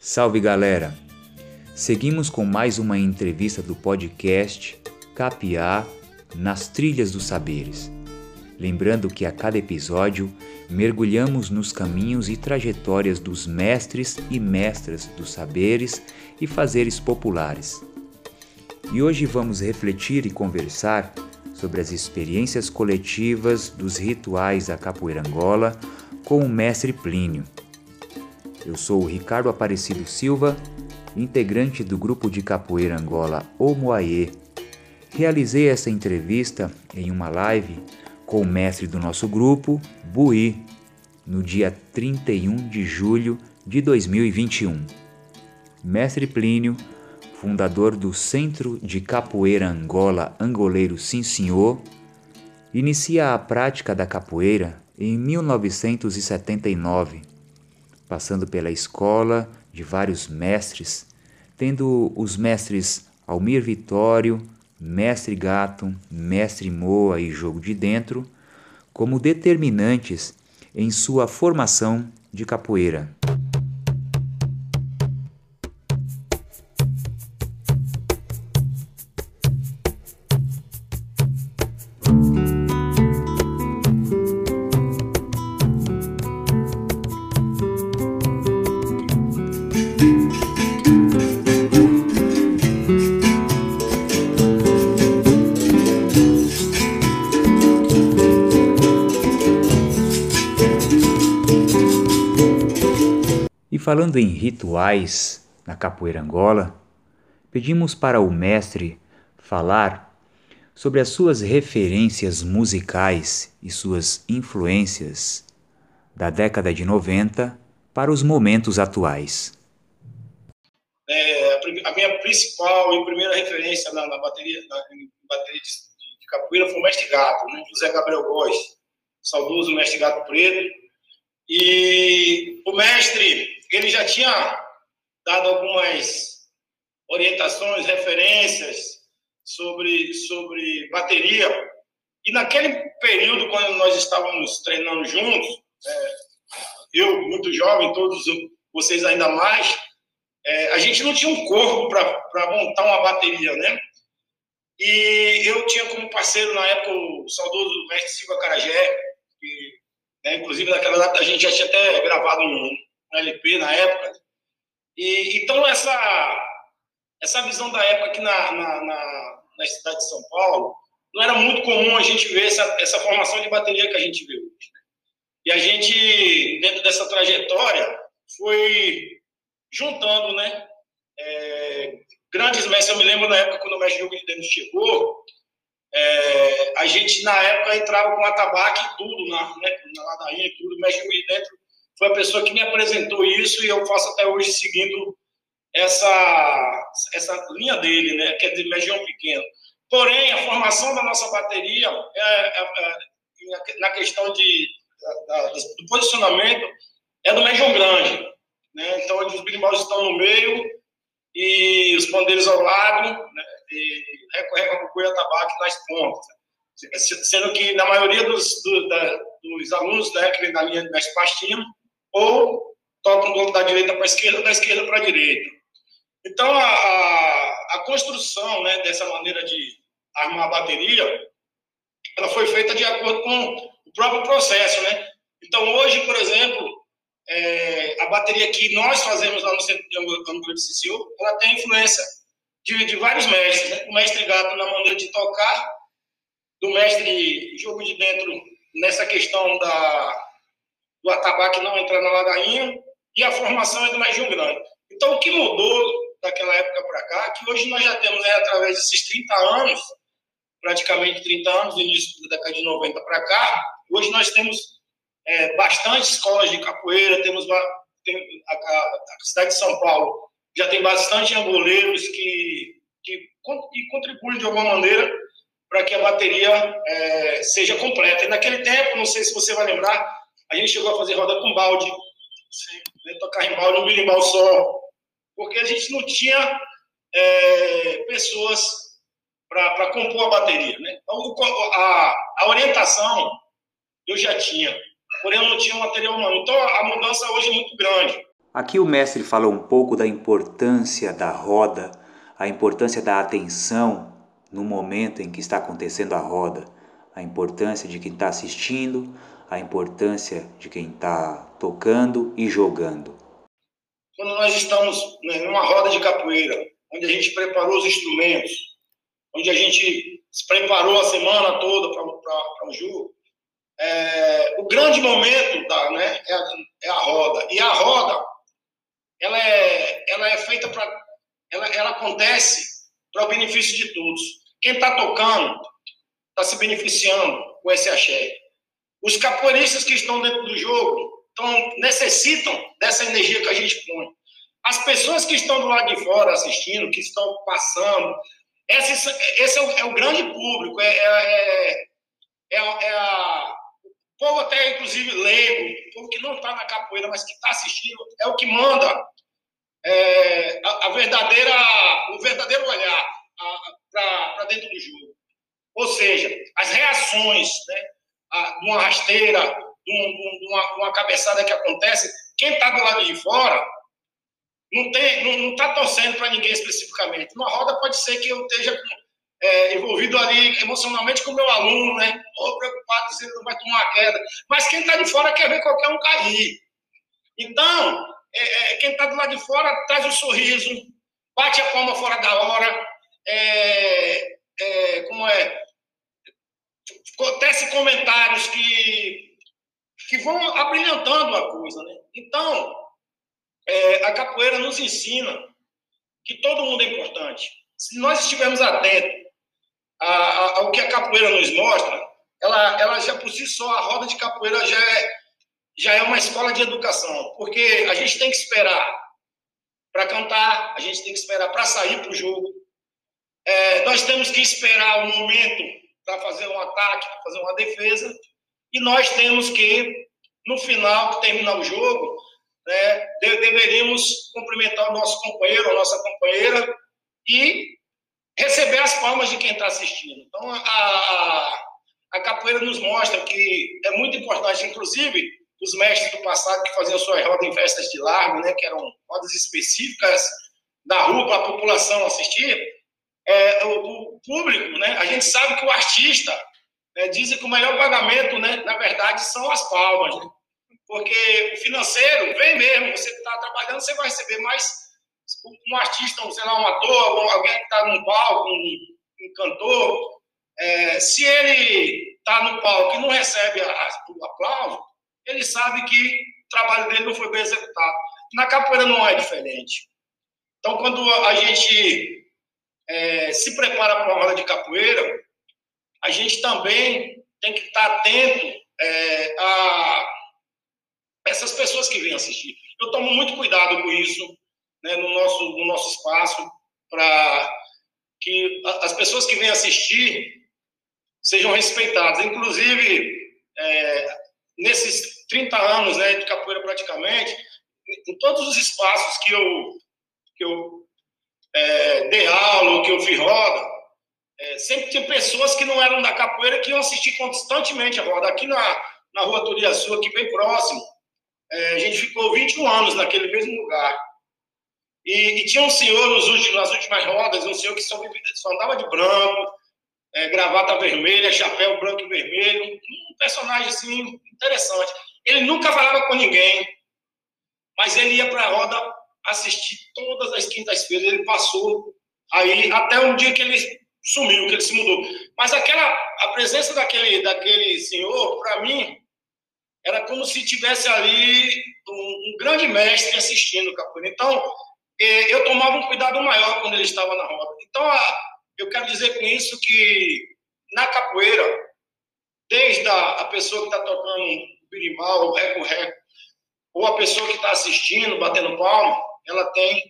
Salve galera! Seguimos com mais uma entrevista do podcast Capiá nas Trilhas dos Saberes. Lembrando que a cada episódio mergulhamos nos caminhos e trajetórias dos mestres e mestras dos saberes e fazeres populares. E hoje vamos refletir e conversar sobre as experiências coletivas dos rituais da capoeira Angola com o mestre Plínio. Eu sou o Ricardo Aparecido Silva, integrante do grupo de capoeira Angola Omoaê. Realizei essa entrevista em uma live com o mestre do nosso grupo, Bui, no dia 31 de julho de 2021. Mestre Plínio, fundador do Centro de Capoeira Angola Angoleiro Sim Senhor, inicia a prática da capoeira em 1979 passando pela escola de vários mestres, tendo os mestres Almir Vitório, Mestre Gato, Mestre Moa e Jogo de Dentro como determinantes em sua formação de capoeira. Falando em rituais na capoeira Angola, pedimos para o mestre falar sobre as suas referências musicais e suas influências da década de 90 para os momentos atuais. É, a minha principal e primeira referência na, na bateria, na, bateria de, de, capoeira foi o mestre Gato, né? José Gabriel Góes, saudoso mestre Gato Preto. E o mestre ele já tinha dado algumas orientações, referências sobre, sobre bateria. E naquele período, quando nós estávamos treinando juntos, é, eu, muito jovem, todos vocês ainda mais, é, a gente não tinha um corpo para montar uma bateria, né? E eu tinha como parceiro na época o saudoso mestre Silva Carajé, que, né, inclusive naquela data a gente já tinha até gravado um, no LP na época. E, então, essa, essa visão da época aqui na, na, na, na cidade de São Paulo, não era muito comum a gente ver essa, essa formação de bateria que a gente vê hoje. Né? E a gente, dentro dessa trajetória, foi juntando, né? É, grandes mestres, eu me lembro na época quando o mestre Hugo de chegou, é, a gente na época entrava com atabaque e tudo, na, né, na ladainha e tudo, o mestre Hugo de dentro foi a pessoa que me apresentou isso e eu faço até hoje seguindo essa, essa linha dele, né, que é de Legião Pequeno. Porém, a formação da nossa bateria, é, é, é, na questão de, da, do posicionamento, é do Legião Grande. Né? Então, os birimbau estão no meio e os pandeiros ao lado, né? e recorrega com o cuiatabaque nas pontas. Sendo que, na maioria dos, do, da, dos alunos né, que vem da linha de mestre Pastinho, ou tocam do, da direita para a esquerda, da esquerda para a direita. Então, a, a, a, construção né, dessa maneira de armar a bateria, ela foi feita de acordo com o próprio processo, né? Então, hoje, por exemplo, é, a bateria que nós fazemos lá no Centro de Angola de Cicil, ela tem influência de, de vários mestres, né? O mestre Gato na maneira de tocar, do mestre Jogo de Dentro nessa questão da, do atabaque não entrar na ladainha, e a formação é do mais um grande. Então, o que mudou daquela época para cá, que hoje nós já temos, né, através desses 30 anos, praticamente 30 anos, do início da década de 90 para cá, hoje nós temos é, bastante escolas de capoeira, temos tem, a, a, a, cidade de São Paulo já tem bastante angoleiros que, que, que contribuem de alguma maneira para que a bateria é, seja completa. E naquele tempo, não sei se você vai lembrar, A gente chegou a fazer roda com balde, né, tocar em balde, um birimbau só, porque a gente não tinha é, pessoas para compor a bateria. Né? Então, a, a orientação eu já tinha, porém eu não tinha material humano. Então, a mudança hoje é muito grande. Aqui o mestre falou um pouco da importância da roda, a importância da atenção no momento em que está acontecendo a roda, a importância de quem está assistindo, a importância de quem está tocando e jogando. Quando nós estamos né, numa roda de capoeira, onde a gente preparou os instrumentos, onde a gente se preparou a semana toda para o jogo, é, o grande momento da, né, é, a, é, a, roda. E a roda, ela é, ela é feita para. Ela, ela acontece para o benefício de todos. Quem está tocando está se beneficiando com esse axé. Os capoeiristas que estão dentro do jogo então, necessitam dessa energia que a gente põe. As pessoas que estão do lado de fora assistindo, que estão passando, esse, esse é, o, é o grande público, é, é, é, é a, o povo até, inclusive, leigo, o povo que não está na capoeira, mas que está assistindo, é o que manda é, a, a, verdadeira, o verdadeiro olhar para dentro do jogo. Ou seja, as reações né, uma rasteira, de, um, uma, uma cabeçada que acontece, quem está do lado de fora não está não, não tá torcendo para ninguém especificamente. Numa roda pode ser que eu esteja é, envolvido ali emocionalmente com o meu aluno, né? Ou preocupado se ele não vai tomar uma queda. Mas quem está de fora quer ver qualquer um cair. Então, é, é, quem está do lado de fora traz o um sorriso, bate a palma fora da hora, é, é, como é, tece comentários que, que vão abrilhantando a coisa, né? Então, é, a capoeira nos ensina que todo mundo é importante. Se nós estivermos atentos a, a, ao que a capoeira nos mostra, ela, ela já por si só, a roda de capoeira já é, já é uma escola de educação, porque a gente tem que esperar para cantar, a gente tem que esperar para sair para o jogo, é, nós temos que esperar o momento para fazer um ataque, para fazer uma defesa, e nós temos que, no final, que terminar o jogo, né, deveríamos cumprimentar o nosso companheiro, a nossa companheira, e receber as palmas de quem está assistindo. Então, a, a capoeira nos mostra que é muito importante, inclusive, os mestres do passado que faziam suas rodas em festas de largo, né, que eram rodas específicas da rua para a população assistir, é, o, público, né? A gente sabe que o artista é, dizem que o melhor pagamento, né? Na verdade, são as palmas, né? Porque o financeiro vem mesmo, você está trabalhando, você vai receber mais um artista, sei lá, um ator, alguém que está num palco, um, um cantor, é, se ele está no palco e não recebe a, o aplauso, ele sabe que o trabalho dele não foi bem executado. Na capoeira não é diferente. Então, quando a gente é, se prepara para uma roda de capoeira, a gente também tem que estar atento é, a essas pessoas que vêm assistir. Eu tomo muito cuidado com isso né, no, nosso, no nosso espaço, para que as pessoas que vêm assistir sejam respeitadas. Inclusive, é, nesses 30 anos né, de capoeira praticamente, em todos os espaços que eu, que eu é, dei aula, que eu vi roda, é, sempre tinha pessoas que não eram da capoeira que iam assistir constantemente a roda. Aqui na, na rua Turiaçu, aqui bem próximo, é, a gente ficou 21 anos naquele mesmo lugar. E, e tinha um senhor nos últimos, nas últimas rodas, um senhor que só, só andava de branco, é, gravata vermelha, chapéu branco e vermelho, um personagem assim interessante. Ele nunca falava com ninguém, mas ele ia para a roda assistir todas as quintas-feiras. Ele passou aí até um dia que ele sumiu, que ele se mudou. Mas aquela a presença daquele daquele senhor, para mim, era como se tivesse ali um, um grande mestre assistindo o capoeira. Então, é, eu tomava um cuidado maior quando ele estava na roda. Então, eu quero dizer com isso que na capoeira, desde a, pessoa que está tocando birimbau, reco-reco, ou a pessoa que está assistindo, batendo palma, ela tem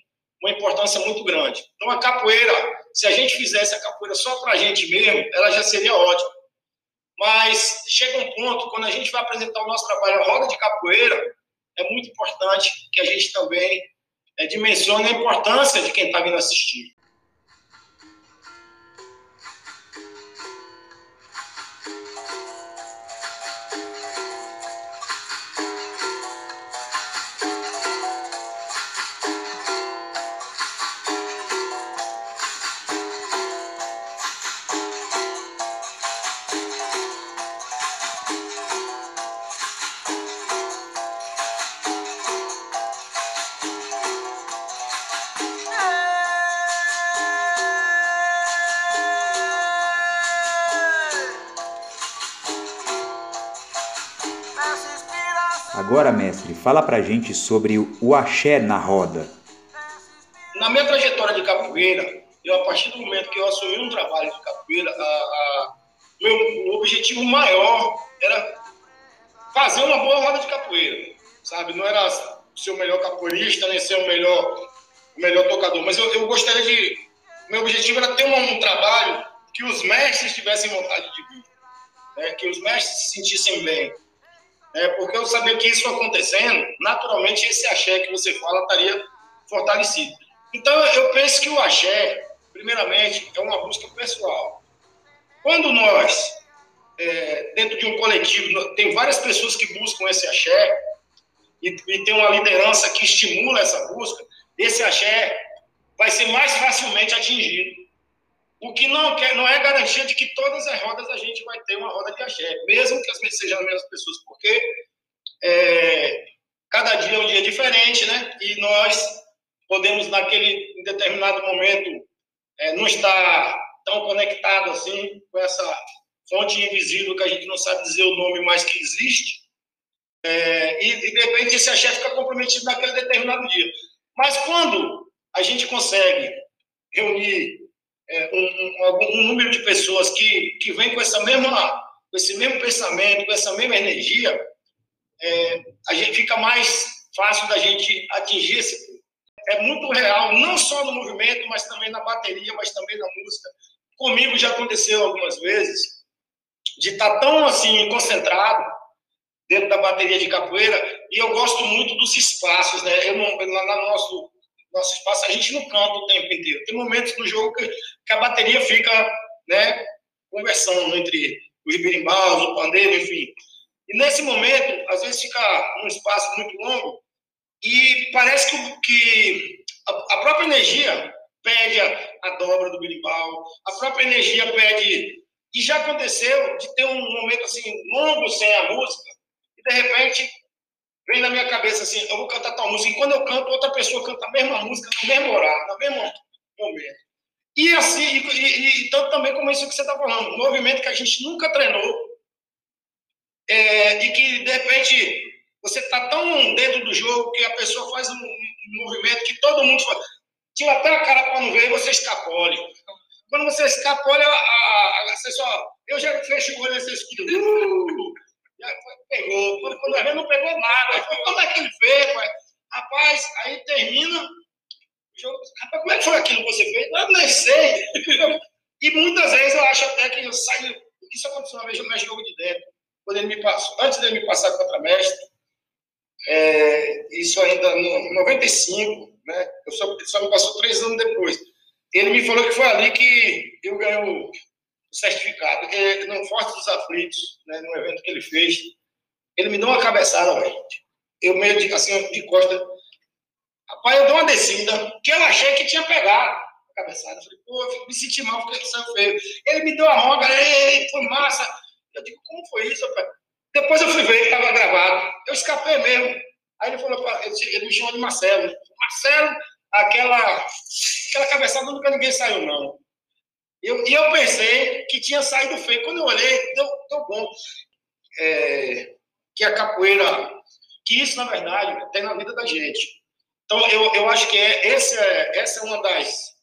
uma importância muito grande. Então, a capoeira, se a gente fizesse a capoeira só para a gente mesmo, ela já seria ótima. mas chega um ponto, quando a gente vai apresentar o nosso trabalho, a roda de capoeira, é muito importante que a gente também é, dimensione a importância de quem está vindo assistir. Agora, mestre, fala pra gente sobre o axé na roda. Na minha trajetória de capoeira, eu, a partir do momento que eu assumi um trabalho de capoeira, a, a, meu objetivo maior era fazer uma boa roda de capoeira, sabe? Não era ser o melhor capoeirista, nem ser o melhor, o melhor tocador, mas eu, eu gostaria de... Meu objetivo era ter um, um trabalho que os mestres tivessem vontade de vir, né? que os mestres se sentissem bem, é, porque eu sabia que isso acontecendo, naturalmente esse axé que você fala estaria fortalecido. Então eu penso que o axé, primeiramente, é uma busca pessoal. Quando nós, é, dentro de um coletivo, tem várias pessoas que buscam esse axé e, e tem uma liderança que estimula essa busca, esse axé vai ser mais facilmente atingido. O que não, quer, não é garantia de que todas as rodas a gente vai ter uma roda de axé, mesmo que as sejam as mesmas pessoas, porque é, cada dia é um dia diferente, né? E nós podemos, naquele em determinado momento, é, não estar tão conectado assim com essa fonte invisível que a gente não sabe dizer o nome mais que existe. É, e, e, de repente, esse axé fica comprometido naquele determinado dia. Mas quando a gente consegue reunir é, um, um, número de pessoas que, que vem com essa mesma com esse mesmo pensamento, com essa mesma energia, é, a gente fica mais fácil da gente atingir esse. É muito real, não só no movimento, mas também na bateria, mas também na música. Comigo já aconteceu algumas vezes de estar tá tão assim concentrado dentro da bateria de capoeira e eu gosto muito dos espaços, né? Eu não, lá no nosso nosso espaço, a gente não canta o tempo inteiro. Tem momentos do jogo que, que a bateria fica, né, conversando entre os birimbaus, o pandeiro, enfim. E nesse momento, às vezes fica um espaço muito longo e parece que, que a, a, própria energia pede a, a dobra do birimbau, a própria energia pede... E já aconteceu de ter um momento assim longo sem a música e de repente vem na minha cabeça assim, eu vou cantar tal música, e quando eu canto, outra pessoa canta a mesma música no mesmo horário, no mesmo momento. E assim, e, e, e tanto também como isso que você está falando, um movimento que a gente nunca treinou, é, e que, de repente, você está tão dentro do jogo que a pessoa faz um, um movimento que todo mundo faz. Tira até a cara para não ver e você escapole. Quando você escapole, a, a, a, você só... Eu já fecho o olho e você escuta... Uh! Pegou. Quando, a gente não pegou nada. Como é que ele fez, pai? Rapaz, aí termina o jogo. Rapaz, como é que foi aquilo que você fez? Eu nem sei. E muitas vezes eu acho até que eu saio. Isso aconteceu uma vez no jogo de dentro. Quando ele me passou, antes dele me passar contra mestre, é, isso ainda em 95, né? Eu só, só me passou três anos depois. Ele me falou que foi ali que eu ganhei certificado, porque no Forte dos Aflitos, né, no evento que ele fez, ele me deu uma cabeçada, velho. Eu meio de, assim, de costa. Rapaz, eu dei uma descida, que eu achei que tinha pegado a cabeçada. Eu falei, pô, me senti mal porque saiu feio. Ele me deu a ei, foi massa. Eu digo, como foi isso, rapaz? Depois eu fui ver, estava gravado. Eu escapei mesmo. Aí ele falou, ele, ele me chamou de Marcelo. Marcelo, aquela, aquela cabeçada nunca ninguém saiu, não. Eu, e eu pensei que tinha saído feio. Quando eu olhei, deu, deu bom. É, que a capoeira, que isso, na verdade, tem na vida da gente. Então, eu, eu acho que é, essa, é, essa é uma das,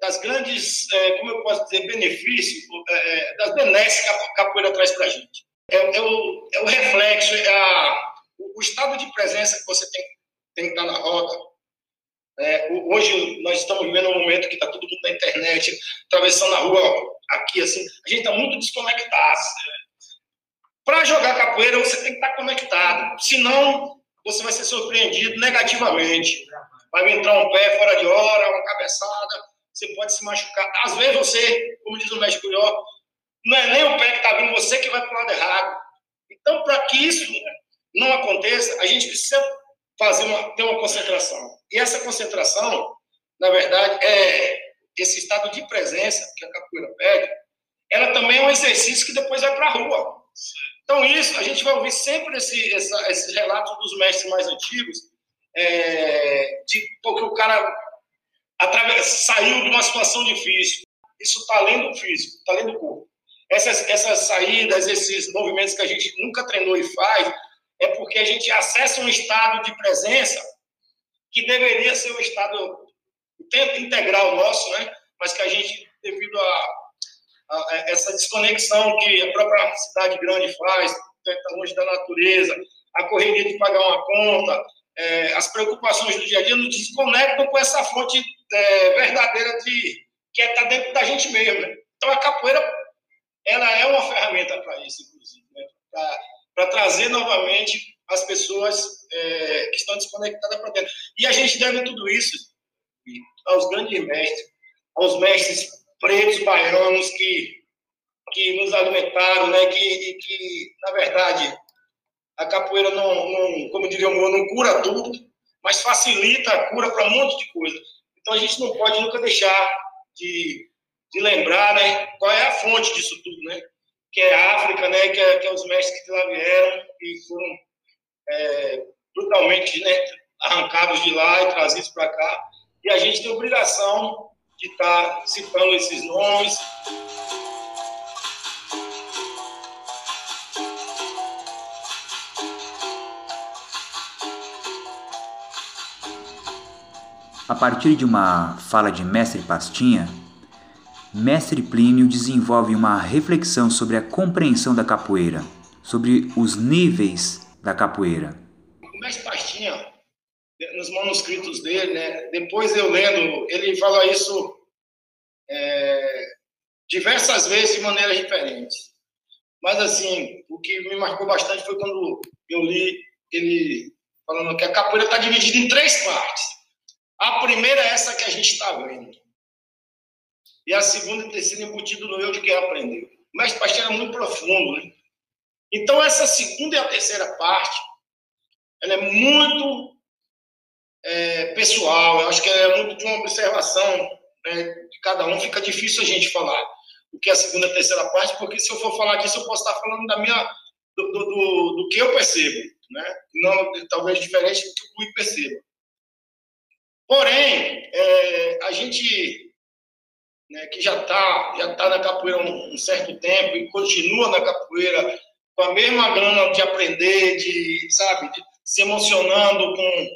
das grandes, é, como eu posso dizer, benefícios, é, é das benesses que a capoeira traz para a gente. É, é, o, é o reflexo, é a, o, o estado de presença que você tem, tem que estar na roda, é, hoje nós estamos vivendo um momento que está todo mundo na internet, atravessando a rua, aqui, assim, a gente está muito desconectado. Para jogar capoeira, você tem que estar tá conectado, senão você vai ser surpreendido negativamente. Vai entrar um pé fora de hora, uma cabeçada, você pode se machucar. Às vezes você, como diz o médico Ió, não é nem o pé que está vindo, você que vai para o lado errado. Então, para que isso não aconteça, a gente precisa fazer uma, ter uma concentração. E essa concentração, na verdade, é esse estado de presença que a capoeira pede, ela também é um exercício que depois vai para a rua. Então, isso, a gente vai ouvir sempre esse, essa, esses relatos dos mestres mais antigos, é, de porque o cara através, saiu de uma situação difícil. Isso está além do físico, está além do corpo. Essas, essas saídas, esses movimentos que a gente nunca treinou e faz, é porque a gente acessa um estado de presença que deveria ser o estado integral nosso, né? mas que a gente, devido a, a, essa desconexão que a própria cidade grande faz, está longe da natureza, a correria de pagar uma conta, é, as preocupações do dia a dia nos desconectam com essa fonte é, verdadeira de que está é, dentro da gente mesmo. Né? Então a capoeira ela é uma ferramenta para isso, inclusive, né? para trazer novamente as pessoas é, que estão desconectadas para dentro. E a gente deve tudo isso aos grandes mestres, aos mestres pretos baianos que, que nos alimentaram, né? que, que, na verdade, a capoeira não, não como diria o não cura tudo, mas facilita a cura para um monte de coisa. Então a gente não pode nunca deixar de, de lembrar né, qual é a fonte disso tudo, né? que é a África, né, que, é, que é os mestres que lá vieram e foram é, brutalmente né, arrancados de lá e trazidos para cá. E a gente tem obrigação de estar tá citando esses nomes. A partir de uma fala de Mestre Pastinha, Mestre Plínio desenvolve uma reflexão sobre a compreensão da capoeira, sobre os níveis da capoeira. O Mestre Pastinha, nos manuscritos dele, né, depois eu lendo, ele fala isso é, diversas vezes de maneiras diferentes. Mas, assim, o que me marcou bastante foi quando eu li ele falando que a capoeira está dividida em três partes. A primeira é essa que a gente está vendo e a segunda ter sido embutido no eu de quem aprendeu. Mas pastor é muito profundo, né? Então, essa segunda e a terceira parte, ela é muito é, pessoal, eu acho que é muito de uma observação né, de cada um, fica difícil a gente falar o que é a segunda e a terceira parte, porque se eu for falar disso, eu posso estar falando da minha, do, do, do, do que eu percebo, né? Não, talvez diferente do que o Rui perceba. Porém, é, a gente né, que já está já tá na capoeira um, um, certo tempo e continua na capoeira com a mesma grana de aprender, de, sabe, de, se emocionando com,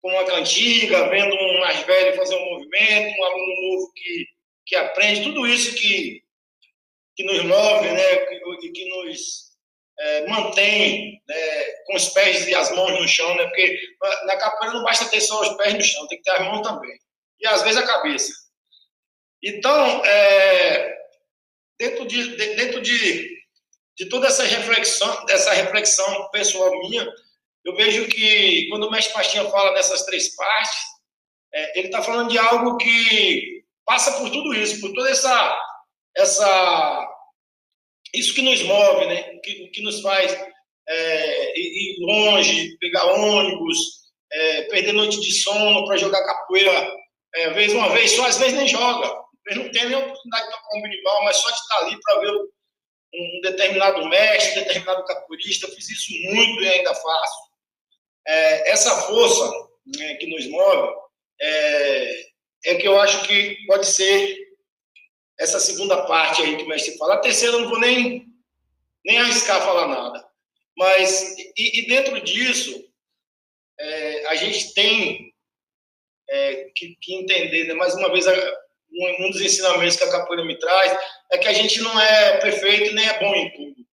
com uma cantiga, vendo um mais velho fazer um movimento, um aluno novo que, que aprende, tudo isso que, que nos move, né, que, que nos é, mantém né, com os pés e as mãos no chão, né, porque na capoeira não basta ter só os pés no chão, tem que ter as mãos também. E às vezes a cabeça. Então, é, dentro, de, dentro de, de toda essa reflexão, dessa reflexão pessoal minha, eu vejo que quando o mestre Pastinha fala dessas três partes, é, ele está falando de algo que passa por tudo isso, por toda essa, essa isso que nos move, né? que, que nos faz é, ir longe, pegar ônibus, é, perder noite de sono para jogar capoeira é, vez uma vez só, às vezes nem joga. Às não tem nem oportunidade de tocar um minimal, mas só de estar ali para ver um determinado mestre, um determinado capoeirista. Eu fiz isso muito e ainda faço. É, essa força né, que nos move é, é que eu acho que pode ser essa segunda parte aí que o mestre fala. A terceira eu não vou nem, nem arriscar falar nada. Mas, e, e dentro disso, é, a gente tem é, que, que, entender, né? mais uma vez, um, um, dos ensinamentos que a capoeira me traz é que a gente não é perfeito nem é bom em tudo.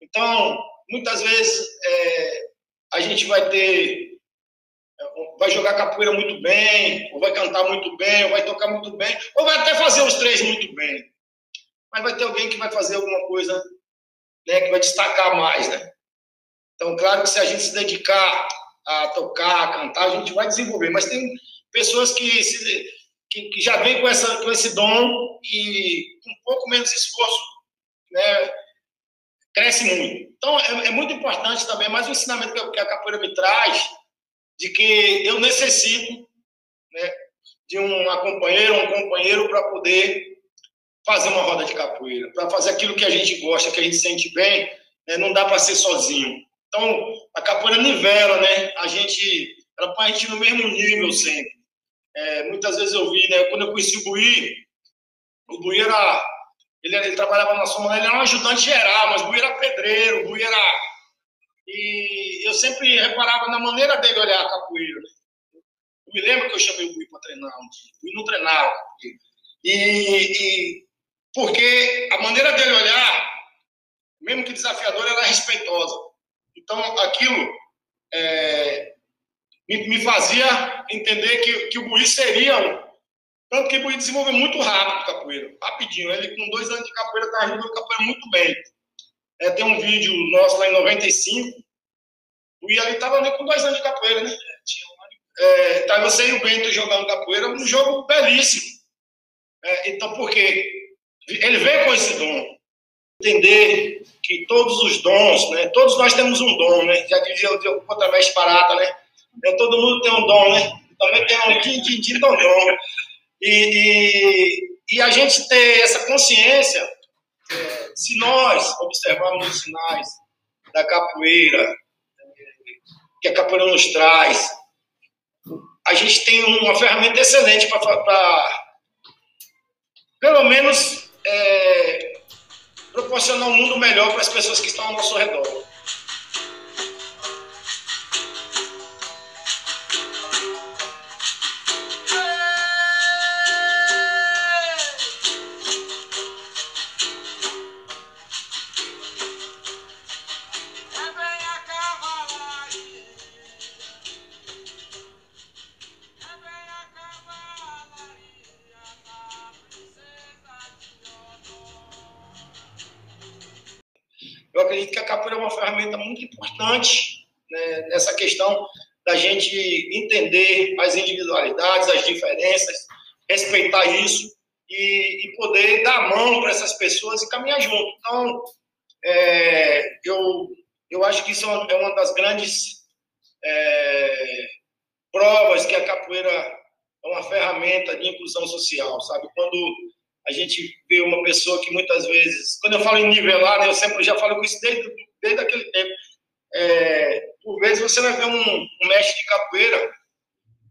Então, muitas vezes, é, a gente vai ter vai jogar capoeira muito bem, ou vai cantar muito bem, ou vai tocar muito bem, ou vai até fazer os três muito bem. mas vai ter alguém que vai fazer alguma coisa né, que vai destacar mais, né? Então, claro que se a gente se dedicar a tocar, a cantar, a gente vai desenvolver, mas tem pessoas que, se, que, que, já vêm com, essa, com esse dom e com um pouco menos esforço, né, cresce muito. Então, é, é muito importante também, mais um ensinamento que que a capoeira me traz, de que eu necessito né, de uma companheira, um companheiro para poder fazer uma roda de capoeira, para fazer aquilo que a gente gosta, que a gente sente bem, né, não dá para ser sozinho. Então, a capoeira nivela, né? A gente, ela põe a gente no mesmo nível sempre. É, muitas vezes eu vi, né? Quando eu conheci o Buí, o Buí era, ele, ele trabalhava na Soma, ele era um ajudante geral, mas o Buí era pedreiro, o Buí era... E eu sempre reparava na maneira dele olhar a capoeira. Eu me lembro que eu chamei o Buí para treinar um dia. O Buí não treinava E, e porque a maneira dele olhar, mesmo que desafiadora, era respeitosa. Então, aquilo é, me, me, fazia entender que, que o Buí seria um. Tanto que o Buí desenvolveu muito rápido capoeira, rapidinho. Ele, com dois anos de capoeira, estava jogando capoeira muito bem. É, tem um vídeo nosso lá em 95. O Buí ali estava com dois anos de capoeira, né? É, sem o Bento jogando capoeira, um jogo belíssimo. É, então, por quê? Ele vem com esse dom. Entender que todos os dons, né? Todos nós temos um dom, né? Já dizia o contramestre Parata, né? Então, todo mundo tem um dom, né? Também tem um din, din, din, dom, dom. E, e, e, a gente ter essa consciência, é, se nós observarmos os sinais da capoeira, que a capoeira nos traz, a gente tem uma ferramenta excelente para, pelo menos, é, proporcionar um mundo melhor para as pessoas que estão ao nosso redor. Entender as individualidades, as diferenças, respeitar isso e, e poder dar mão para essas pessoas e caminhar junto. Então, é, eu, eu acho que isso é uma das grandes é, provas que a capoeira é uma ferramenta de inclusão social, sabe? Quando a gente vê uma pessoa que muitas vezes, quando eu falo em nivelar, eu sempre já falo com isso desde, desde aquele tempo, é, por vezes você vai ver um, um, mestre de capoeira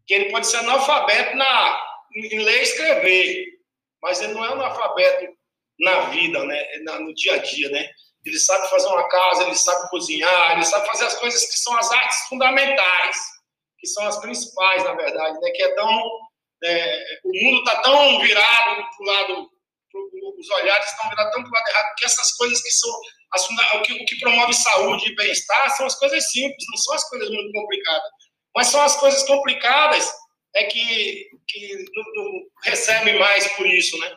que ele pode ser analfabeto na, em ler e escrever, mas ele não é analfabeto na vida, né? Na, no dia a dia, né? Ele sabe fazer uma casa, ele sabe cozinhar, ele sabe fazer as coisas que são as artes fundamentais, que são as principais, na verdade, né? Que é tão é, o mundo está tão virado para o lado, os olhares estão virados tão para o lado errado, que essas coisas que são as, o, que, o que promove saúde e bem-estar são as coisas simples, não são as coisas muito complicadas. Mas são as coisas complicadas é que, que não, não recebe mais por isso, né?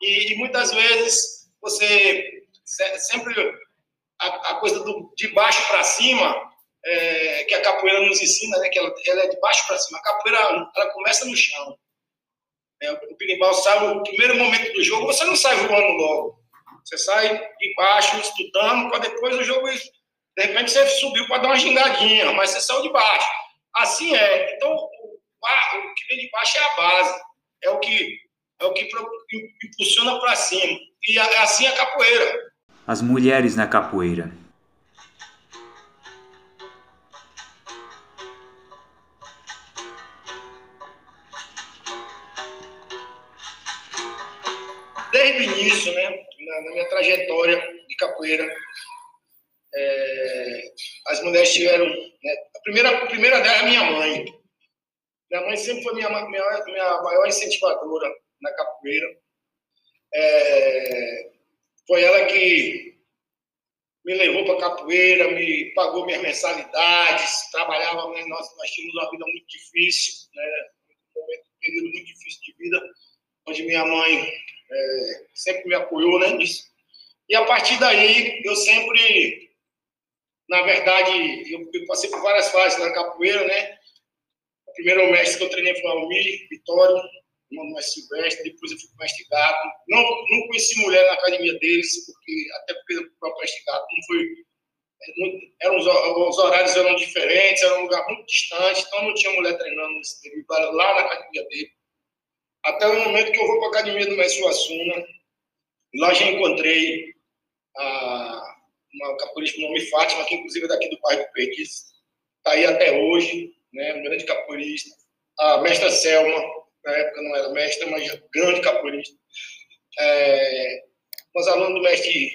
E, e muitas vezes você sempre a, a coisa do, de baixo para cima é, que a capoeira nos ensina, né? Que ela, ela é de baixo para cima. A capoeira ela começa no chão. É, o pirimbau sai no primeiro momento do jogo, você não sai voando logo. Você sai de baixo estudando para depois o jogo. De repente você subiu para dar uma gingadinha, mas você saiu de baixo. Assim é. Então, o, o que vem de baixo é a base. É o que, é o que impulsiona para cima. E assim é a capoeira. As mulheres na capoeira. Desde o início, né? na, na minha trajetória de capoeira, é, as mulheres tiveram. Né, a, primeira, a primeira dela é a minha mãe. Minha mãe sempre foi minha, minha, minha maior incentivadora na capoeira. É, foi ela que me levou para capoeira, me pagou minhas mensalidades, trabalhava, né, nós, nós tínhamos uma vida muito difícil, né, um período muito difícil de vida, onde minha mãe é, sempre me apoiou né, nisso. E a partir daí, eu sempre, na verdade, eu, eu passei por várias fases na capoeira, né? O primeiro mestre que eu treinei foi o Almir Vitório, irmão do Silvestre, depois eu fui para o mestre Gato. Não, não conheci mulher na academia deles, porque até porque o próprio mestre Gato não foi eram os, os, horários eram diferentes, era um lugar muito distante, então não tinha mulher treinando nesse período, lá na academia dele. Até o momento que eu vou para a academia do Mestre Suassuna, lá já encontrei a, uma capoeirista nome Fátima, que inclusive é daqui do bairro do Perdiz, está aí até hoje, né, um grande capoeirista. A mestra Selma, na época não era mestra, mas grande capoeirista. É, os alunos do mestre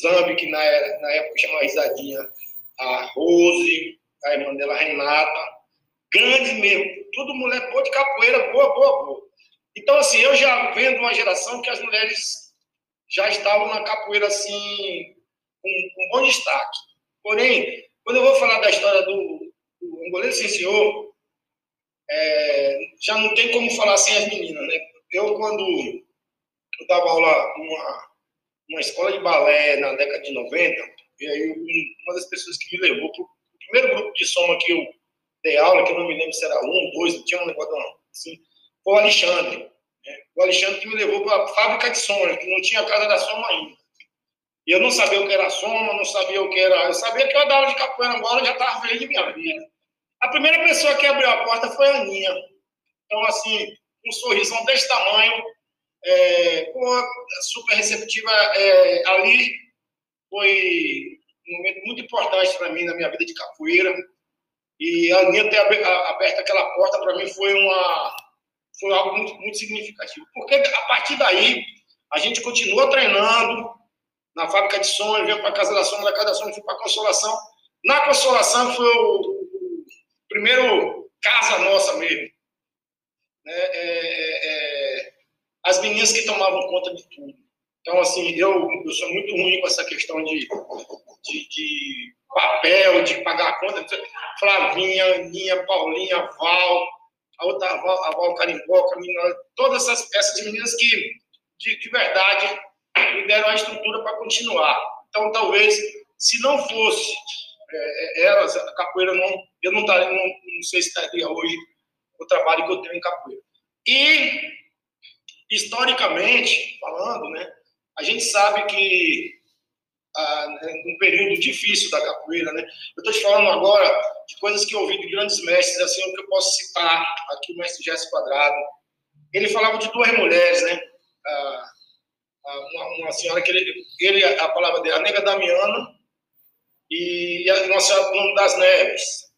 Zambi, que na, na época chamava Risadinha, a Rose, a irmã dela, Renata, grande mesmo, tudo mulher boa de capoeira, boa, boa, boa. Então, assim, eu já vendo uma geração que as mulheres já estavam na capoeira, assim, com, com bom destaque. Porém, quando eu vou falar da história do, do Angoleiro Sem Senhor, é, já não tem como falar sem as meninas, né? Eu, quando eu dava aula numa uma escola de balé na década de 90, e aí uma das pessoas que me levou para o primeiro grupo de soma que eu dei aula, que eu não me lembro se era um, dois, não tinha um negócio assim, foi o Alexandre. Né? O Alexandre que me levou para a fábrica de soma, que não tinha casa da soma ainda. E eu não sabia o que era soma, não sabia o que era. Eu sabia que eu dava de capoeira agora, já estava feliz de minha vida. A primeira pessoa que abriu a porta foi a Aninha. Então, assim, um sorrisão desse tamanho, é, super receptiva é, ali. Foi um momento muito importante para mim na minha vida de capoeira. E a Aninha ter aberto aquela porta para mim foi uma foi algo muito, muito significativo. Porque a partir daí, a gente continua treinando na fábrica de som, eu para a Casa da Soma, da Casa da Soma, fui para a Consolação. Na Consolação foi o, primeiro casa nossa mesmo. É, é, é, as meninas que tomavam conta de tudo. Então, assim, eu, eu sou muito ruim com essa questão de, de, de papel, de pagar a conta. Flavinha, Aninha, Paulinha, Val, a outra Val, a Val Carimbó, a todas essas, essas meninas que, de, de verdade, me deram a estrutura para continuar. Então, talvez, se não fosse é, é, elas, a capoeira, não, eu não, estaria, não, não sei se estaria hoje o trabalho que eu tenho em capoeira. E, historicamente falando, né, a gente sabe que ah, um período difícil da capoeira, né? Eu estou te falando agora de coisas que eu ouvi de grandes mestres, assim, o que eu posso citar aqui o mestre Jéssica Quadrado. Ele falava de duas mulheres, né? Ah, uma, uma, senhora que ele, ele, a palavra dele, a Nega Damiana e a Nossa Senhora das Neves.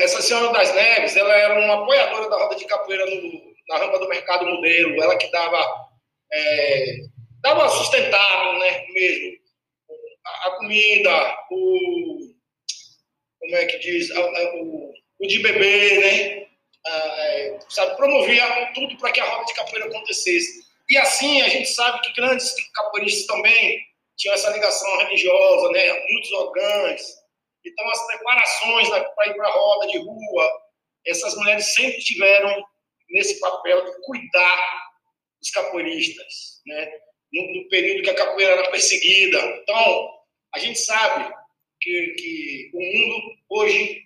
Essa Senhora das Neves, ela era uma apoiadora da roda de capoeira no, na rampa do Mercado Modelo, ela que dava é, dava sustentável, né, mesmo. A, a, comida, o, como é que diz, a, a, o, o de beber, né, é, sabe, promovia tudo para que a roda de capoeira acontecesse. E assim, a gente sabe que grandes capoeiristas também tinham essa ligação religiosa, né, muitos orgãs. Então, as preparações para ir para a roda de rua, essas mulheres sempre tiveram nesse papel de cuidar dos capoeiristas, né? no, no, período que a capoeira era perseguida. Então, a gente sabe que, que o mundo hoje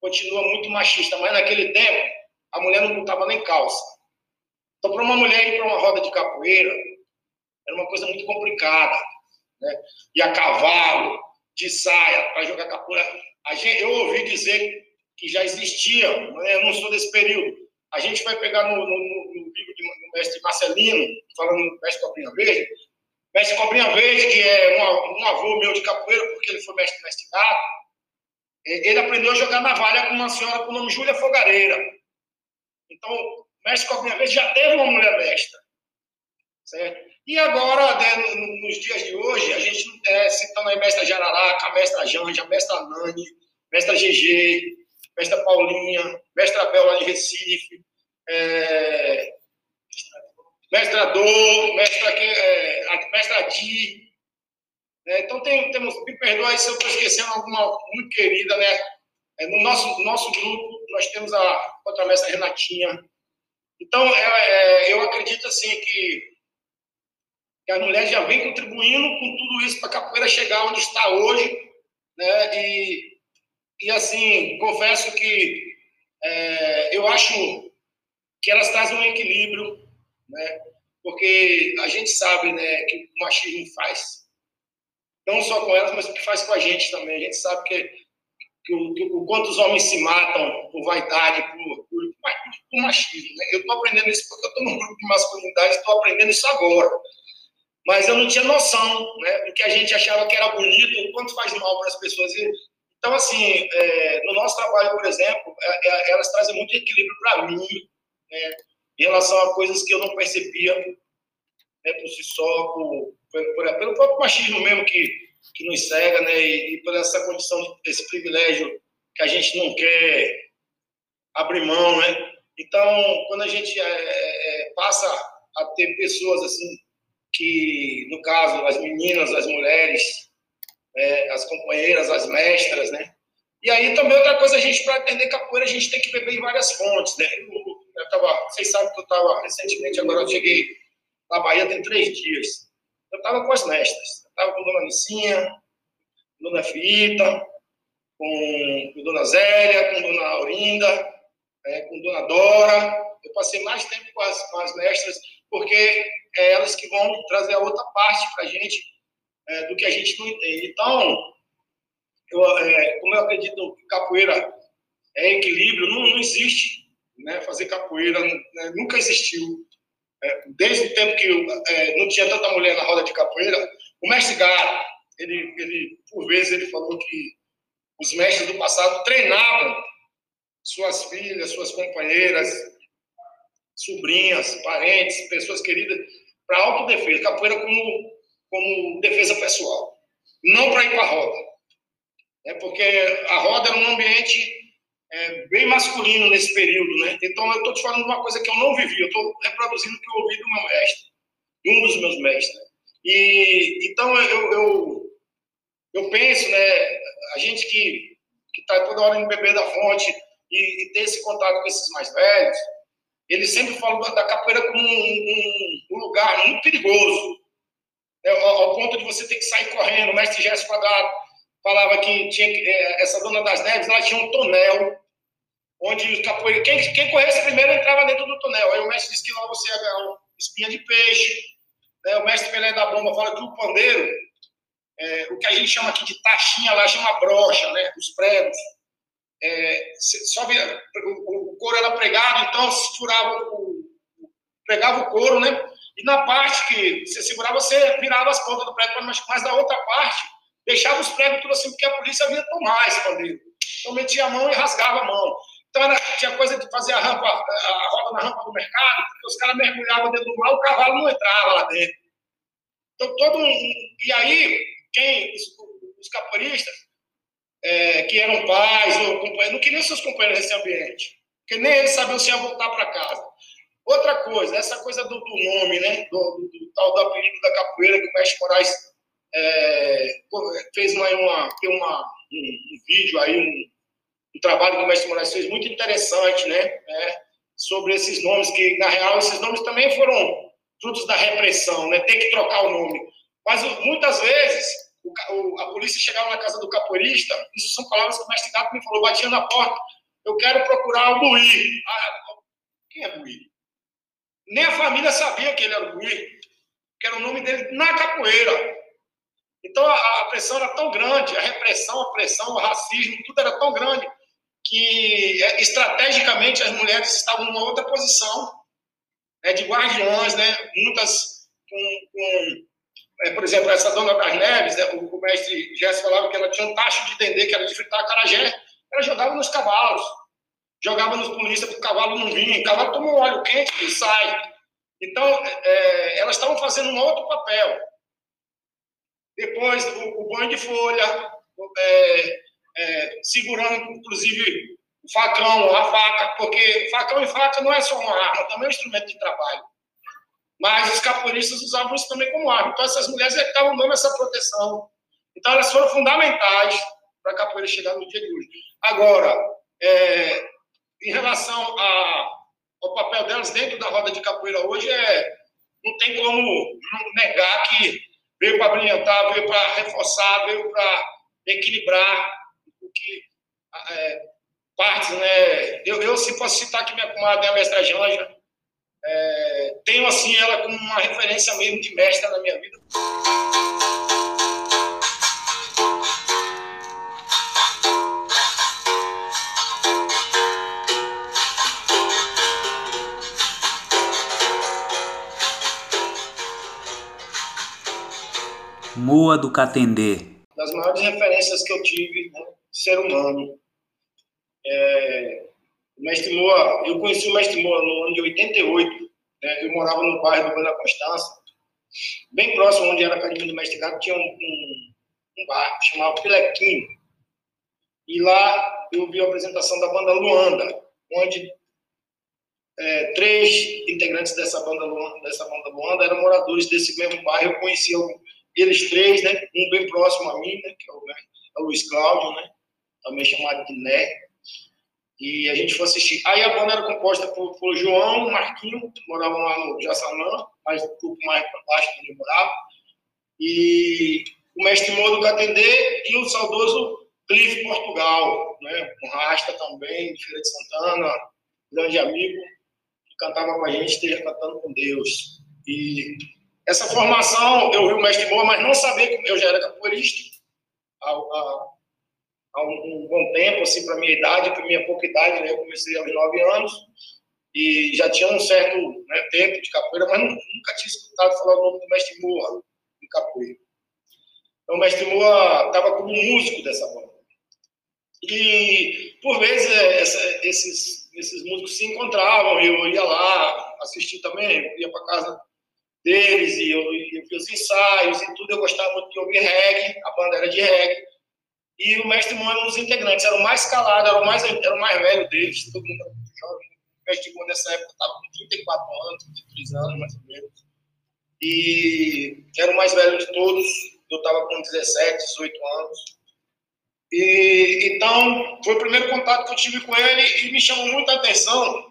continua muito machista, mas naquele tempo a mulher não botava nem calça. Então, para uma mulher ir para uma roda de capoeira, era uma coisa muito complicada. Né? E a cavalo, de saia, para jogar capoeira. Gente, eu ouvi dizer que já existia, eu não sou desse período. A gente vai pegar no, no, no livro do mestre Marcelino, falando do mestre Cobrinha Verde. Mestre Cobrinha Verde, que é um, um avô meu de capoeira, porque ele foi mestre mestre gato, ele aprendeu a jogar navalha com uma senhora com o nome Júlia Fogareira. Então, o mestre Cobrinha Verde já teve uma mulher mestra. Certo? E agora, né, nos dias de hoje, a gente é, citando aí mestra Jararaca, mestra Janja, mestra Nani, mestra GG, mestra Paulinha, mestra Bel lá de Recife, é, mestrador, mestra, é, mestra Di. Né? Então, tem, temos, me perdoe se eu estou esquecendo alguma muito querida, né? É, no nosso, nosso grupo, nós temos a outra mestra Renatinha. Então, é, é, eu acredito, assim, que que as mulheres já vêm contribuindo com tudo isso para a capoeira chegar onde está hoje, né? E, e assim, confesso que é, eu acho que elas trazem um equilíbrio, né? Porque a gente sabe, né, que o machismo faz. Não só com elas, mas o que faz com a gente também. A gente sabe que, que, o, que o quanto os homens se matam por vaidade, por, por, por machismo. Né? Eu estou aprendendo isso porque eu estou num grupo de masculinidade, estou aprendendo isso agora mas eu não tinha noção né, do que a gente achava que era bonito, o quanto faz mal para as pessoas. Então, assim, é, no nosso trabalho, por exemplo, é, é, elas trazem muito equilíbrio para mim, né, em relação a coisas que eu não percebia né, por si só, por, por, pelo próprio machismo mesmo que, que nos cega, né, e, e por essa condição, esse privilégio que a gente não quer abrir mão, né? Então, quando a gente é, é, passa a ter pessoas assim que, no caso, as meninas, as mulheres, né, as companheiras, as mestras, né? E aí também outra coisa, a gente, para entender capoeira, a gente tem que beber em várias fontes, né? Eu, eu tava, vocês sabem que eu estava recentemente, agora eu cheguei na Bahia tem três dias. Eu estava com as mestras. Eu estava com Dona Nicinha, Dona Fita, com, com Dona Zélia, com Dona Aurinda, é, com Dona Dora. Eu passei mais tempo com as, com as mestras, porque é elas que vão trazer a outra parte para a gente é, do que a gente não entende. Então, eu, é, como eu acredito que capoeira é equilíbrio, não, não existe né, fazer capoeira, né, nunca existiu. É, desde o tempo que é, não tinha tanta mulher na roda de capoeira, o mestre Gara, ele, ele, por vezes, ele falou que os mestres do passado treinavam suas filhas, suas companheiras, sobrinhas, parentes, pessoas queridas, para autodefesa, capoeira como, como defesa pessoal, não para ir para a roda. É porque a roda era um ambiente é, bem masculino nesse período, né? Então eu estou te falando uma coisa que eu não vivi, eu estou reproduzindo o que eu ouvi do meu mestre, de um dos meus mestres. E então eu, eu, eu penso, né? A gente que que está toda hora no beber da fonte e, e ter esse contato com esses mais velhos, ele sempre falou da capoeira como um, um, um lugar muito perigoso, né, ao, ao, ponto de você ter que sair correndo. O mestre Gerson Quadrado falava que tinha é, essa dona das neves, ela tinha um tonel, onde os capoeiras, quem, quem corresse primeiro entrava dentro do tonel. Aí o mestre disse que lá você ia espinha de peixe. Né, o mestre Pelé da Bomba fala que o pandeiro, é, o que a gente chama aqui de taxinha, lá chama brocha, né, os pregos é, só via, o, o, couro era pregado, então se furava o, pegava o couro, né? E na parte que você segurava, você virava as pontas do prego, mas, mas da outra parte, deixava os pregos tudo assim, porque a polícia vinha tomar esse pandeiro. Então metia a mão e rasgava a mão. Então era, tinha coisa de fazer a rampa, a roda na rampa do mercado, porque os caras mergulhavam dentro do mar, o cavalo não entrava lá dentro. Então todo um, E aí, quem, os, os capoeiristas, é, que eram pais ou companheiros, não queriam seus companheiros nesse ambiente, porque nem eles sabiam se ia voltar para casa. Outra coisa, essa coisa do, do nome, né, do, do, do, tal do apelido da capoeira, que o Mestre Moraes é, fez uma, uma, uma um, um, vídeo aí, um, um, trabalho que o Mestre Moraes fez muito interessante, né, é, sobre esses nomes, que na real esses nomes também foram frutos da repressão, né, ter que trocar o nome. Mas muitas vezes o, a polícia chegava na casa do capoeirista, isso são palavras que o mestre Gato me falou, batia na porta, eu quero procurar o Buí. Ah, quem é Buí? Nem a família sabia que ele era o Buí, que era o nome dele na capoeira. Então a, a pressão era tão grande, a repressão, a pressão, o racismo, tudo era tão grande, que é, estrategicamente as mulheres estavam numa outra posição, né, de guardiãs, né, muitas com, com é, por exemplo, essa dona das neves, né, o, o, mestre Gerson falava que ela tinha um tacho de entender que era de fritar carajé, ela jogava nos cavalos, jogava nos polícias para o cavalo não vir, o cavalo toma um óleo quente e sai. Então, é, elas estavam fazendo um outro papel. Depois, o, o banho de folha, é, é, segurando, inclusive, o facão, a faca, porque facão e faca não é só uma arma, também é um instrumento de trabalho. Mas os capoeiristas usavam isso também como arma. Então, essas mulheres estavam dando essa proteção. Então, elas foram fundamentais para a capoeira chegar no dia de hoje. Agora, é, em relação a, ao papel delas dentro da roda de capoeira hoje, é, não tem como negar que veio para brilhantar, veio para reforçar, veio para equilibrar o que é, partes, né? Eu, eu, se posso citar aqui minha comadre, a mestra Janja, é, tenho assim ela como uma referência mesmo de mestra na minha vida. Moa do Catendê. Das maiores referências que eu tive, né, ser humano. É, o mestre Moa, eu conheci o mestre Moa no ano de 88. Né, eu morava no bairro do Banda Constança, bem próximo onde era a academia do mestre Gato, tinha um, um, um bar chamado Pilequim. E lá eu vi a apresentação da banda Luanda, onde é, três integrantes dessa banda, Luanda, dessa banda Luanda eram moradores desse mesmo bairro. Eu conhecia eles três, né? Um bem próximo a mim, né? Que é o, né? é o Luiz Cláudio, né? Também chamado de Né. E a gente foi assistir. Aí a banda era composta por, por João, Marquinho, que moravam lá no Jaçanã, mais um pouco mais para baixo onde morava. E o mestre Modo Catendê e o saudoso Cliff Portugal, né? Com Rasta também, de Feira de Santana, grande amigo, que cantava com a gente, esteja cantando com Deus. E essa formação, eu vi o mestre Moa, mas não sabia que eu já era capoeirista há, há, há um, um, bom tempo, assim, para minha idade, para minha pouca idade, né? Eu comecei aos nove anos e já tinha um certo né, tempo de capoeira, mas nunca tinha escutado falar o nome do mestre Moa em capoeira. Então, o mestre Moa estava como músico dessa banda. E, por vezes, é, essa, esses, esses músicos se encontravam, eu ia lá assistir também, ia para casa deles, e eu, eu vi os ensaios e tudo. Eu gostava muito de ouvir reggae, a banda era de reggae. E o mestre Moura era um dos integrantes, era o mais calado, era o mais, era o mais velho deles, todo mundo era muito jovem. O mestre Moura nessa época estava com 34 anos, 33 anos, mais ou menos. E era o mais velho de todos, eu estava com 17, 18 anos. E, então, foi o primeiro contato que eu tive com ele e me chamou muita atenção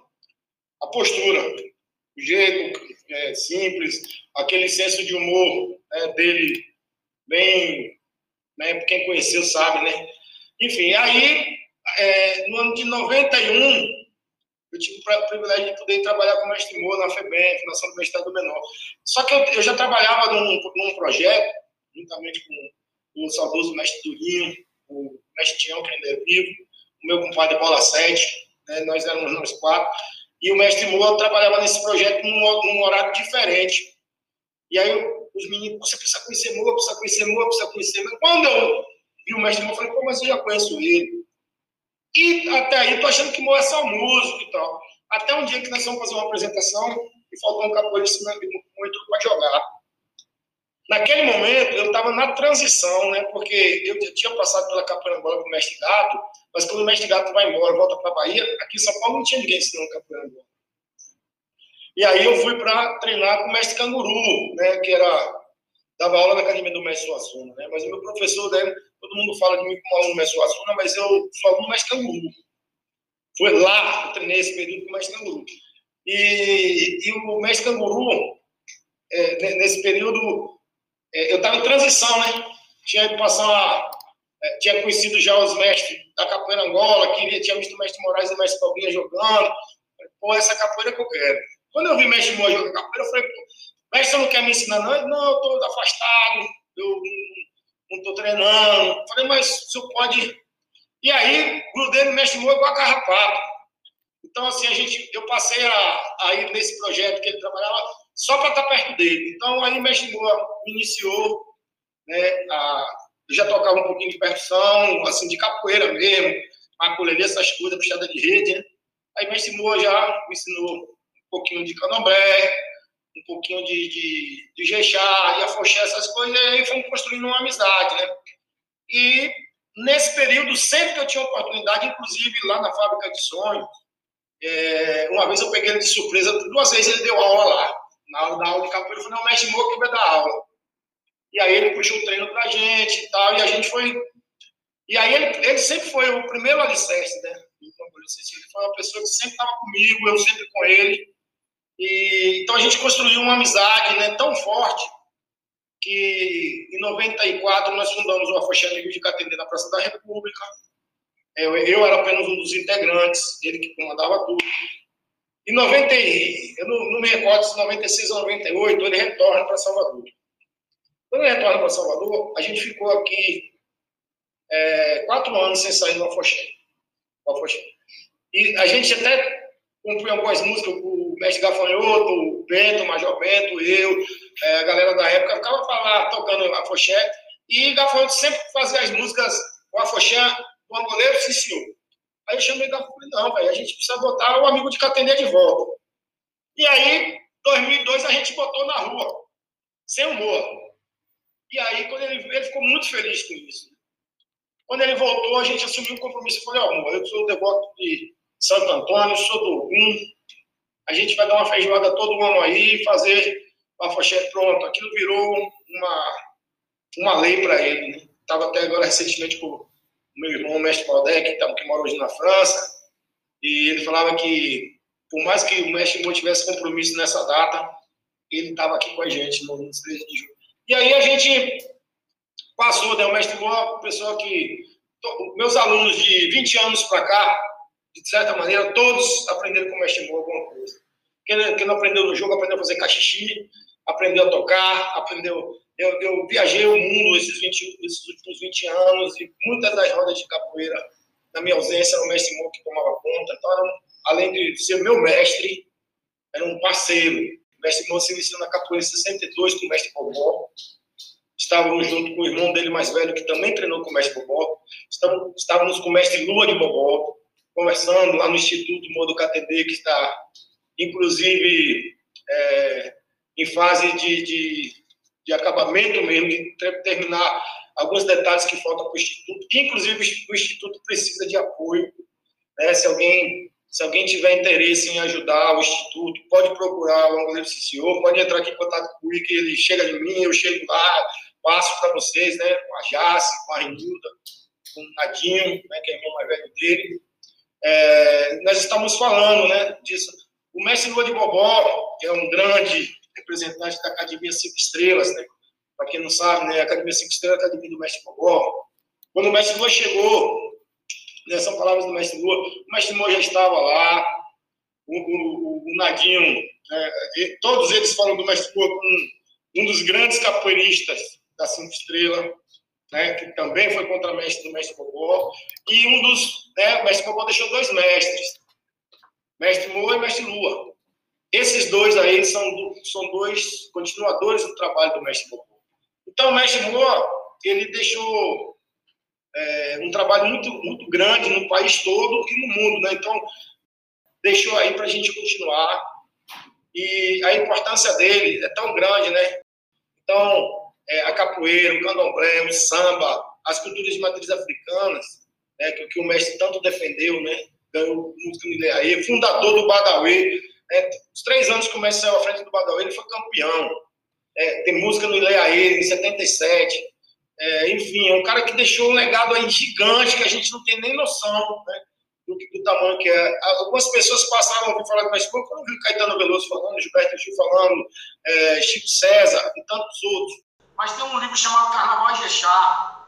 a postura, o jeito, é, simples, aquele senso de humor né, dele bem, né, quem conheceu sabe, né? Enfim, aí, é, no ano de 91, eu tive o privilégio de poder trabalhar com o mestre Moura na FEBEM, Fundação do Estado Menor. Só que eu, eu já trabalhava num, num, projeto, juntamente com o saudoso mestre Durinho, o mestre Tião, que ainda é vivo, o meu compadre Bola 7, né, nós éramos nós quatro, e o mestre Moa trabalhava nesse projeto num, num horário diferente. E aí os meninos, você precisa conhecer Moa, precisa conhecer Moa, precisa conhecer Moa. Quando eu vi o mestre Moa, eu falei, pô, mas eu já conheço ele. E até aí, tô achando que Moa é só músico e tal. Até um dia que nós fomos fazer uma apresentação e faltou um capoeirista muito para jogar. Naquele momento, eu estava na transição, né? Porque eu tinha passado pela capoeira com o mestre Gato, mas quando o mestre Gato vai embora, volta para a Bahia, aqui em São Paulo não tinha ninguém ensinando capoeira E aí eu fui para treinar com o mestre Canguru, né? Que era dava aula na academia do mestre Suassuna, né? Mas o meu professor, né, todo mundo fala de mim como aluno do mestre Suassuna, mas eu sou aluno do mestre Canguru. Foi lá que eu treinei esse período com o mestre Canguru. E, e o mestre Canguru, é, nesse período, é, eu estava em transição, né? Tinha ido passar, é, tinha conhecido já os mestres da capoeira Angola, queria, tinha visto o mestre Moraes e o mestre Palminha jogando. Pô, essa capoeira que eu quero. Quando eu vi o mestre Moraes jogar capoeira, eu falei, pô, mestre, você não quer me ensinar, não? Ele, não, eu estou afastado, eu não estou treinando. Eu falei, mas o senhor pode. E aí, grudei no mestre Moura igual a carrapato. Então, assim, a gente, eu passei a, a ir nesse projeto que ele trabalhava só para estar perto dele. Então, aí Mestre Boa iniciou, né, a, eu já tocava um pouquinho de percussão, assim, de capoeira mesmo, maculelê, essas coisas, puxada de rede, né? Aí Mestre Moa já me ensinou um pouquinho de candomblé, um pouquinho de, de, de e afoxé, essas coisas, e aí fomos construindo uma amizade, né? E nesse período, sempre que eu tinha oportunidade, inclusive lá na fábrica de sonhos, é, uma vez eu peguei ele de surpresa, duas vezes ele deu aula lá na hora da aula de capoeira, eu falei, não, mestre Moura que vai dar aula. E aí ele puxou o treino pra gente e tal, e a gente foi... E aí ele, ele sempre foi o primeiro alicerce, né? Ele foi uma pessoa que sempre estava comigo, eu sempre com ele. E, então a gente construiu uma amizade né, tão forte que em 94 nós fundamos o Afoxé Rio de Catendê na Praça da República. Eu, eu, era apenas um dos integrantes, ele que comandava tudo. Em 90, eu não, não me recordo se 96 ou 98, ele retorna para Salvador. Quando ele retorna para Salvador, a gente ficou aqui é, quatro anos sem sair do Afoxé. E a gente até cumpriu algumas músicas, Mestre Gafanhoto, o Bento, o Major Bento, eu, é, a galera da época, ficava lá tocando Afoxé. E Gafanhoto sempre fazia as músicas, o Afoxé, o Angoleiro, sim senhor. Aí eu chamei Gafanhoto, não, velho, a gente precisa botar o amigo de Catendê de volta. E aí, 2002, a gente botou na rua, sem humor. E aí, quando ele, ele ficou muito feliz com isso. Quando ele voltou, a gente assumiu um compromisso. Eu falei, ó, oh, eu sou devoto de Santo Antônio, sou do Ogum. A gente vai dar uma feijoada todo ano aí, fazer a fochete pronto. Aquilo virou uma, uma lei para ele. Né? Estava até agora recentemente com o meu irmão, o mestre Valdec, que, que mora hoje na França, e ele falava que, por mais que o mestre não tivesse compromisso nessa data, ele estava aqui com a gente no 13 de julho. E aí a gente passou, né? O mestre Boa, pessoa que. Meus alunos de 20 anos para cá, de certa maneira, todos aprenderam com o mestre Boa alguma coisa. Quem, quem não aprendeu no jogo, aprendeu a fazer cachixi, aprendeu a tocar, aprendeu. Eu, eu viajei o mundo esses, 20, esses últimos 20 anos e muitas das rodas de capoeira, na minha ausência, era o mestre Mo que tomava conta. Então, era um, além de ser meu mestre, era um parceiro. O mestre Mo se iniciou na capoeira em 62 com o mestre Bobó. Estávamos junto com o irmão dele mais velho, que também treinou com o mestre Bobó. Estávamos com o mestre Lua de Bobó, conversando lá no Instituto Modo KTD, que está, inclusive, é, em fase de, de, de, acabamento mesmo, de terminar alguns detalhes que faltam para o Instituto, que, inclusive, o Instituto precisa de apoio. Né? Se alguém se alguém tiver interesse em ajudar o Instituto, pode procurar o Angoleiro CCO, pode entrar aqui em contato comigo, que ele chega de mim, eu chego lá, passo para vocês, né, com a Jace, com a Renilda, com o Nadinho, né, que é irmão mais velho dele. É, nós estamos falando né, disso. O mestre Lua de Bobó, que é um grande representante da Academia Cinco Estrelas, né? para quem não sabe, né, a Academia Cinco Estrelas é a Academia do mestre Bobó. Quando o mestre Lua chegou, né, são palavras do mestre Lua, o mestre Lua já estava lá, o, o, o Nadinho, né, todos eles falam do mestre Lua como um dos grandes capoeiristas da Cinco Estrela, né, que também foi contra-mestre do mestre Bobó, e um dos, né, o mestre Bobó deixou dois mestres, mestre Moa e mestre Lua. Esses dois aí são, são dois continuadores do trabalho do mestre Bobó. Então, o mestre Moa, ele deixou é, um trabalho muito, muito grande no país todo e no mundo, né? Então, deixou aí para a gente continuar. E a importância dele é tão grande, né? Então, é, a capoeira, o candomblé, o samba, as culturas de matriz africanas, né, que, que, o mestre tanto defendeu, né, ganhou música no Ileaê, fundador do Badauê. Né, os três anos que o mestre saiu à frente do Badauê, ele foi campeão. É, tem música no Ileaê, em 77. É, enfim, é um cara que deixou um legado aí gigante que a gente não tem nem noção né, do, do tamanho que é. Algumas pessoas passaram a ouvir falar do mestre, quando viu Caetano Veloso falando, Gilberto Gil falando, é, Chico César e tantos outros. Mas tem um livro chamado Carnaval de Echá,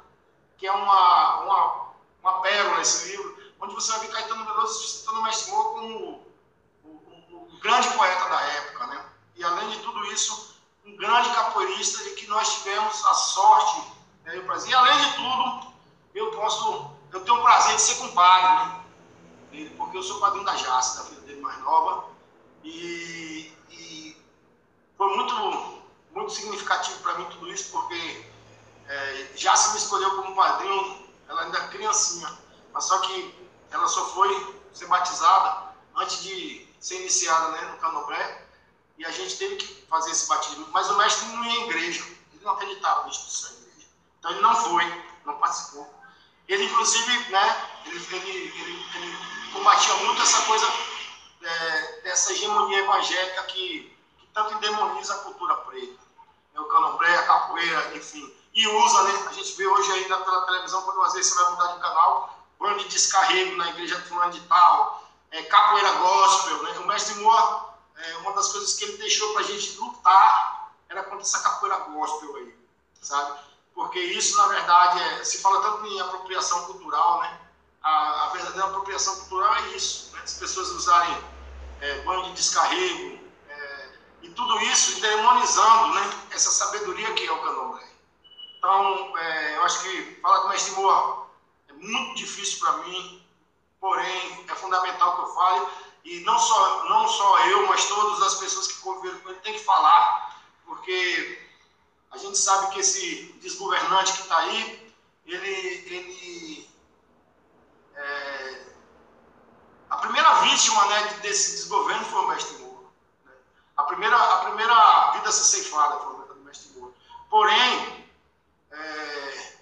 que é uma, uma, uma pérola esse livro, onde você vai ver Caetano Veloso citando Mestre como o, o, o, grande poeta da época, né? E além de tudo isso, um grande capoeirista de que nós tivemos a sorte né, e o prazer. E além de tudo, eu posso, eu tenho o prazer de ser compadre, né? Porque eu sou padrinho da Jace, da filha dele mais nova. E, e foi muito muito significativo para mim tudo isso, porque é, já se me escolheu como padrinho, ela ainda é criancinha, mas só que ela só foi ser batizada antes de ser iniciada né, no Canobré, e a gente teve que fazer esse batismo. Mas o mestre não ia à igreja, ele não acreditava na instituição da igreja. Então ele não foi, não participou. Ele, inclusive, né, ele, ele, ele, ele combatia muito essa coisa é, dessa hegemonia evangélica que tanto endemoniza a cultura preta. Né, o candomblé, a capoeira, enfim. E usa, né? A gente vê hoje aí pela televisão, quando às vezes você vai mudar de canal, plano de descarrego na igreja fulano de tal, é, capoeira gospel, né? O mestre Moa, é, uma das coisas que ele deixou para a gente lutar era contra essa capoeira gospel aí, sabe? Porque isso, na verdade, é, se fala tanto em apropriação cultural, né? A, a verdadeira apropriação cultural é isso, né? as pessoas usarem é, banho de descarrego, é, e tudo isso demonizando né? essa sabedoria que é o candomblé. Então, é, eu acho que falar com o mestre Moa muito difícil para mim, porém, é fundamental que eu fale, e não só, não só eu, mas todas as pessoas que conviveram com ele têm que falar, porque a gente sabe que esse desgovernante que está aí, ele, ele é, a primeira vítima né, desse desgoverno foi o mestre Moura. Né? A, primeira, a primeira vida a ser ceifada foi o mestre Moura. Porém, é,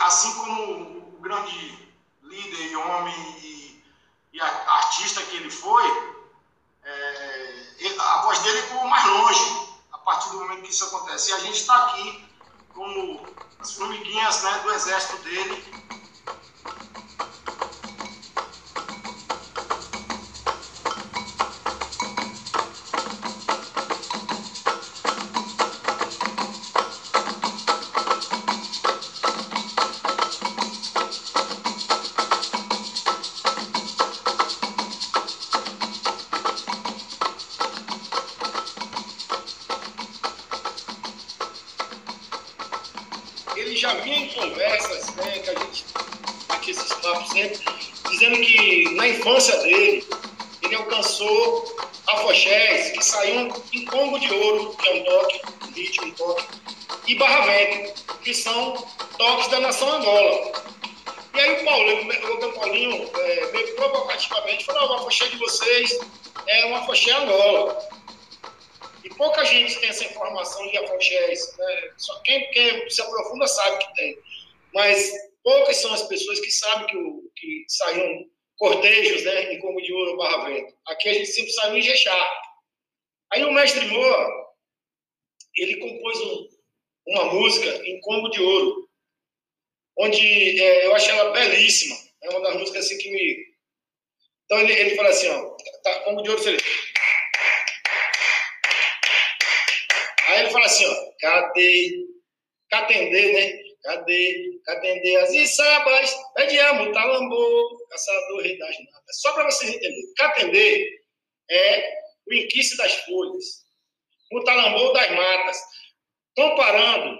assim como grande líder e homem e, e artista que ele foi, é, a voz dele ficou mais longe a partir do momento que isso acontece. E a gente está aqui como as formiguinhas né, do exército dele, informação de afoxés. Né? Só quem, quem se aprofunda sabe que tem. Mas poucas são as pessoas que sabem que, que saíam cortejos, né, em Como de Ouro, Barra Vento. Aqui a gente sempre saiu em Jexá. Aí o mestre Moa, ele compôs um, uma música em Combo de Ouro, onde é, eu achei ela belíssima. É uma das músicas assim que me. Então ele, ele fala assim: ó, tá, Combo de Ouro, ele. Fala assim: ó, cadê? Catendê, né? Cadê? Cadê as içabas? Pede a mutalambô, caçador rei das natas. Só para vocês entenderem. Catendê é o inquice das folhas. Mutalambô das matas. Comparando,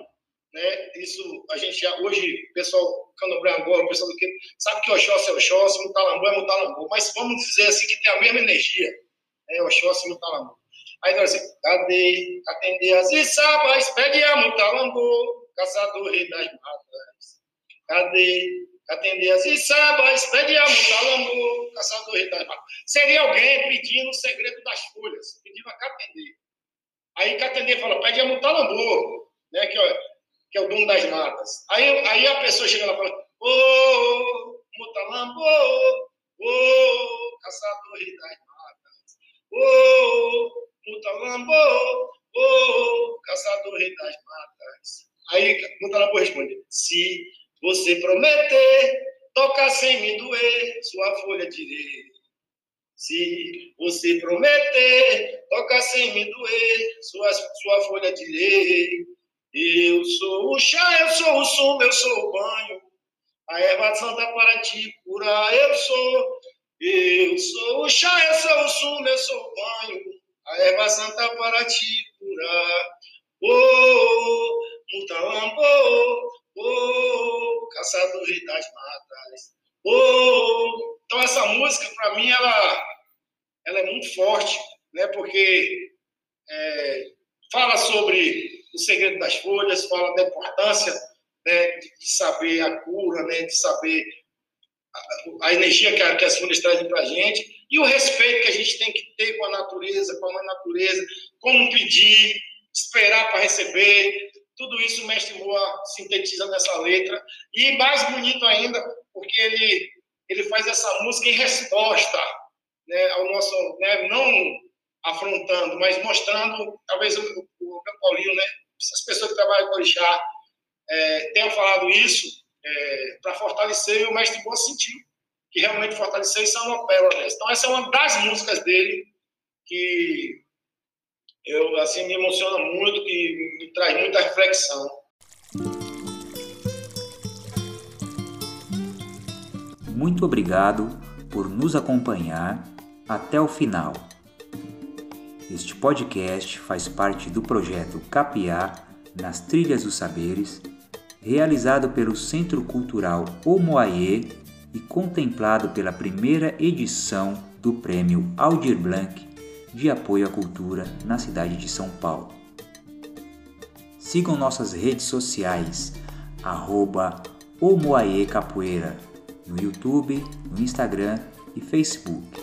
né, isso a gente já, hoje, o pessoal Canobré agora, o pessoal do que sabe que Oxóssi é Oxóssi, Mutalambô é Mutalambô, mas vamos dizer assim que tem a mesma energia, né, Oxóssi e Mutalambô. Aí assim, cadê, atender as içabas, pede a Mutalambô, caçador rei das matas. Cadê? Atender as içabas, pede a mutalambu, caçador rei das matas. Seria alguém pedindo o segredo das folhas, pedindo a Catendê. Aí Catendê fala, pede a mutalambu, né, que, é, que é o dono das matas. Aí, aí a pessoa chega lá e fala, ô, oh, mutalambu, ô, oh, caçador rei das matas. Ô, oh, mutalambu, ô, oh, caçador rei das matas. Aí Mutalabo responde: Se você prometer, tocar sem me doer, sua folha direi. Se você prometer, tocar sem me doer, sua, sua folha direi. Eu sou o chá, eu sou o sumo, eu sou o banho. A erva santa para te curar, eu sou. Eu sou o chá, eu sou o sumo, eu sou o banho. A erva santa para te curar. Oh, Mutalambô, oh, caçador rei das matas. Oh, então essa música para mim ela, ela é muito forte, né? Porque é, fala sobre o segredo das folhas, fala da importância né, de saber a cura, né, de saber a, a energia que, a, que, as folhas trazem para gente e o respeito que a gente tem que ter com a natureza, com a natureza, como pedir, esperar para receber, tudo isso o mestre Moa sintetiza nessa letra. E mais bonito ainda, porque ele, ele faz essa música em resposta né, ao nosso. Né, não afrontando, mas mostrando, talvez o, o, Paulinho, né, essas pessoas que trabalham com o Orixá, é, tenham falado isso é, para fortalecer, e o mestre Moa sentiu que realmente fortaleceu isso é uma pérola. Então, essa é uma das músicas dele que eu assim me emociona muito, que me traz muita reflexão. Muito obrigado por nos acompanhar até o final. Este podcast faz parte do projeto Capiá nas Trilhas dos Saberes, realizado pelo Centro Cultural Omoaie e contemplado pela primeira edição do Prêmio Aldir Blanc de Apoio à Cultura na cidade de São Paulo. Sigam nossas redes sociais, arroba Capoeira, no YouTube, no Instagram e Facebook.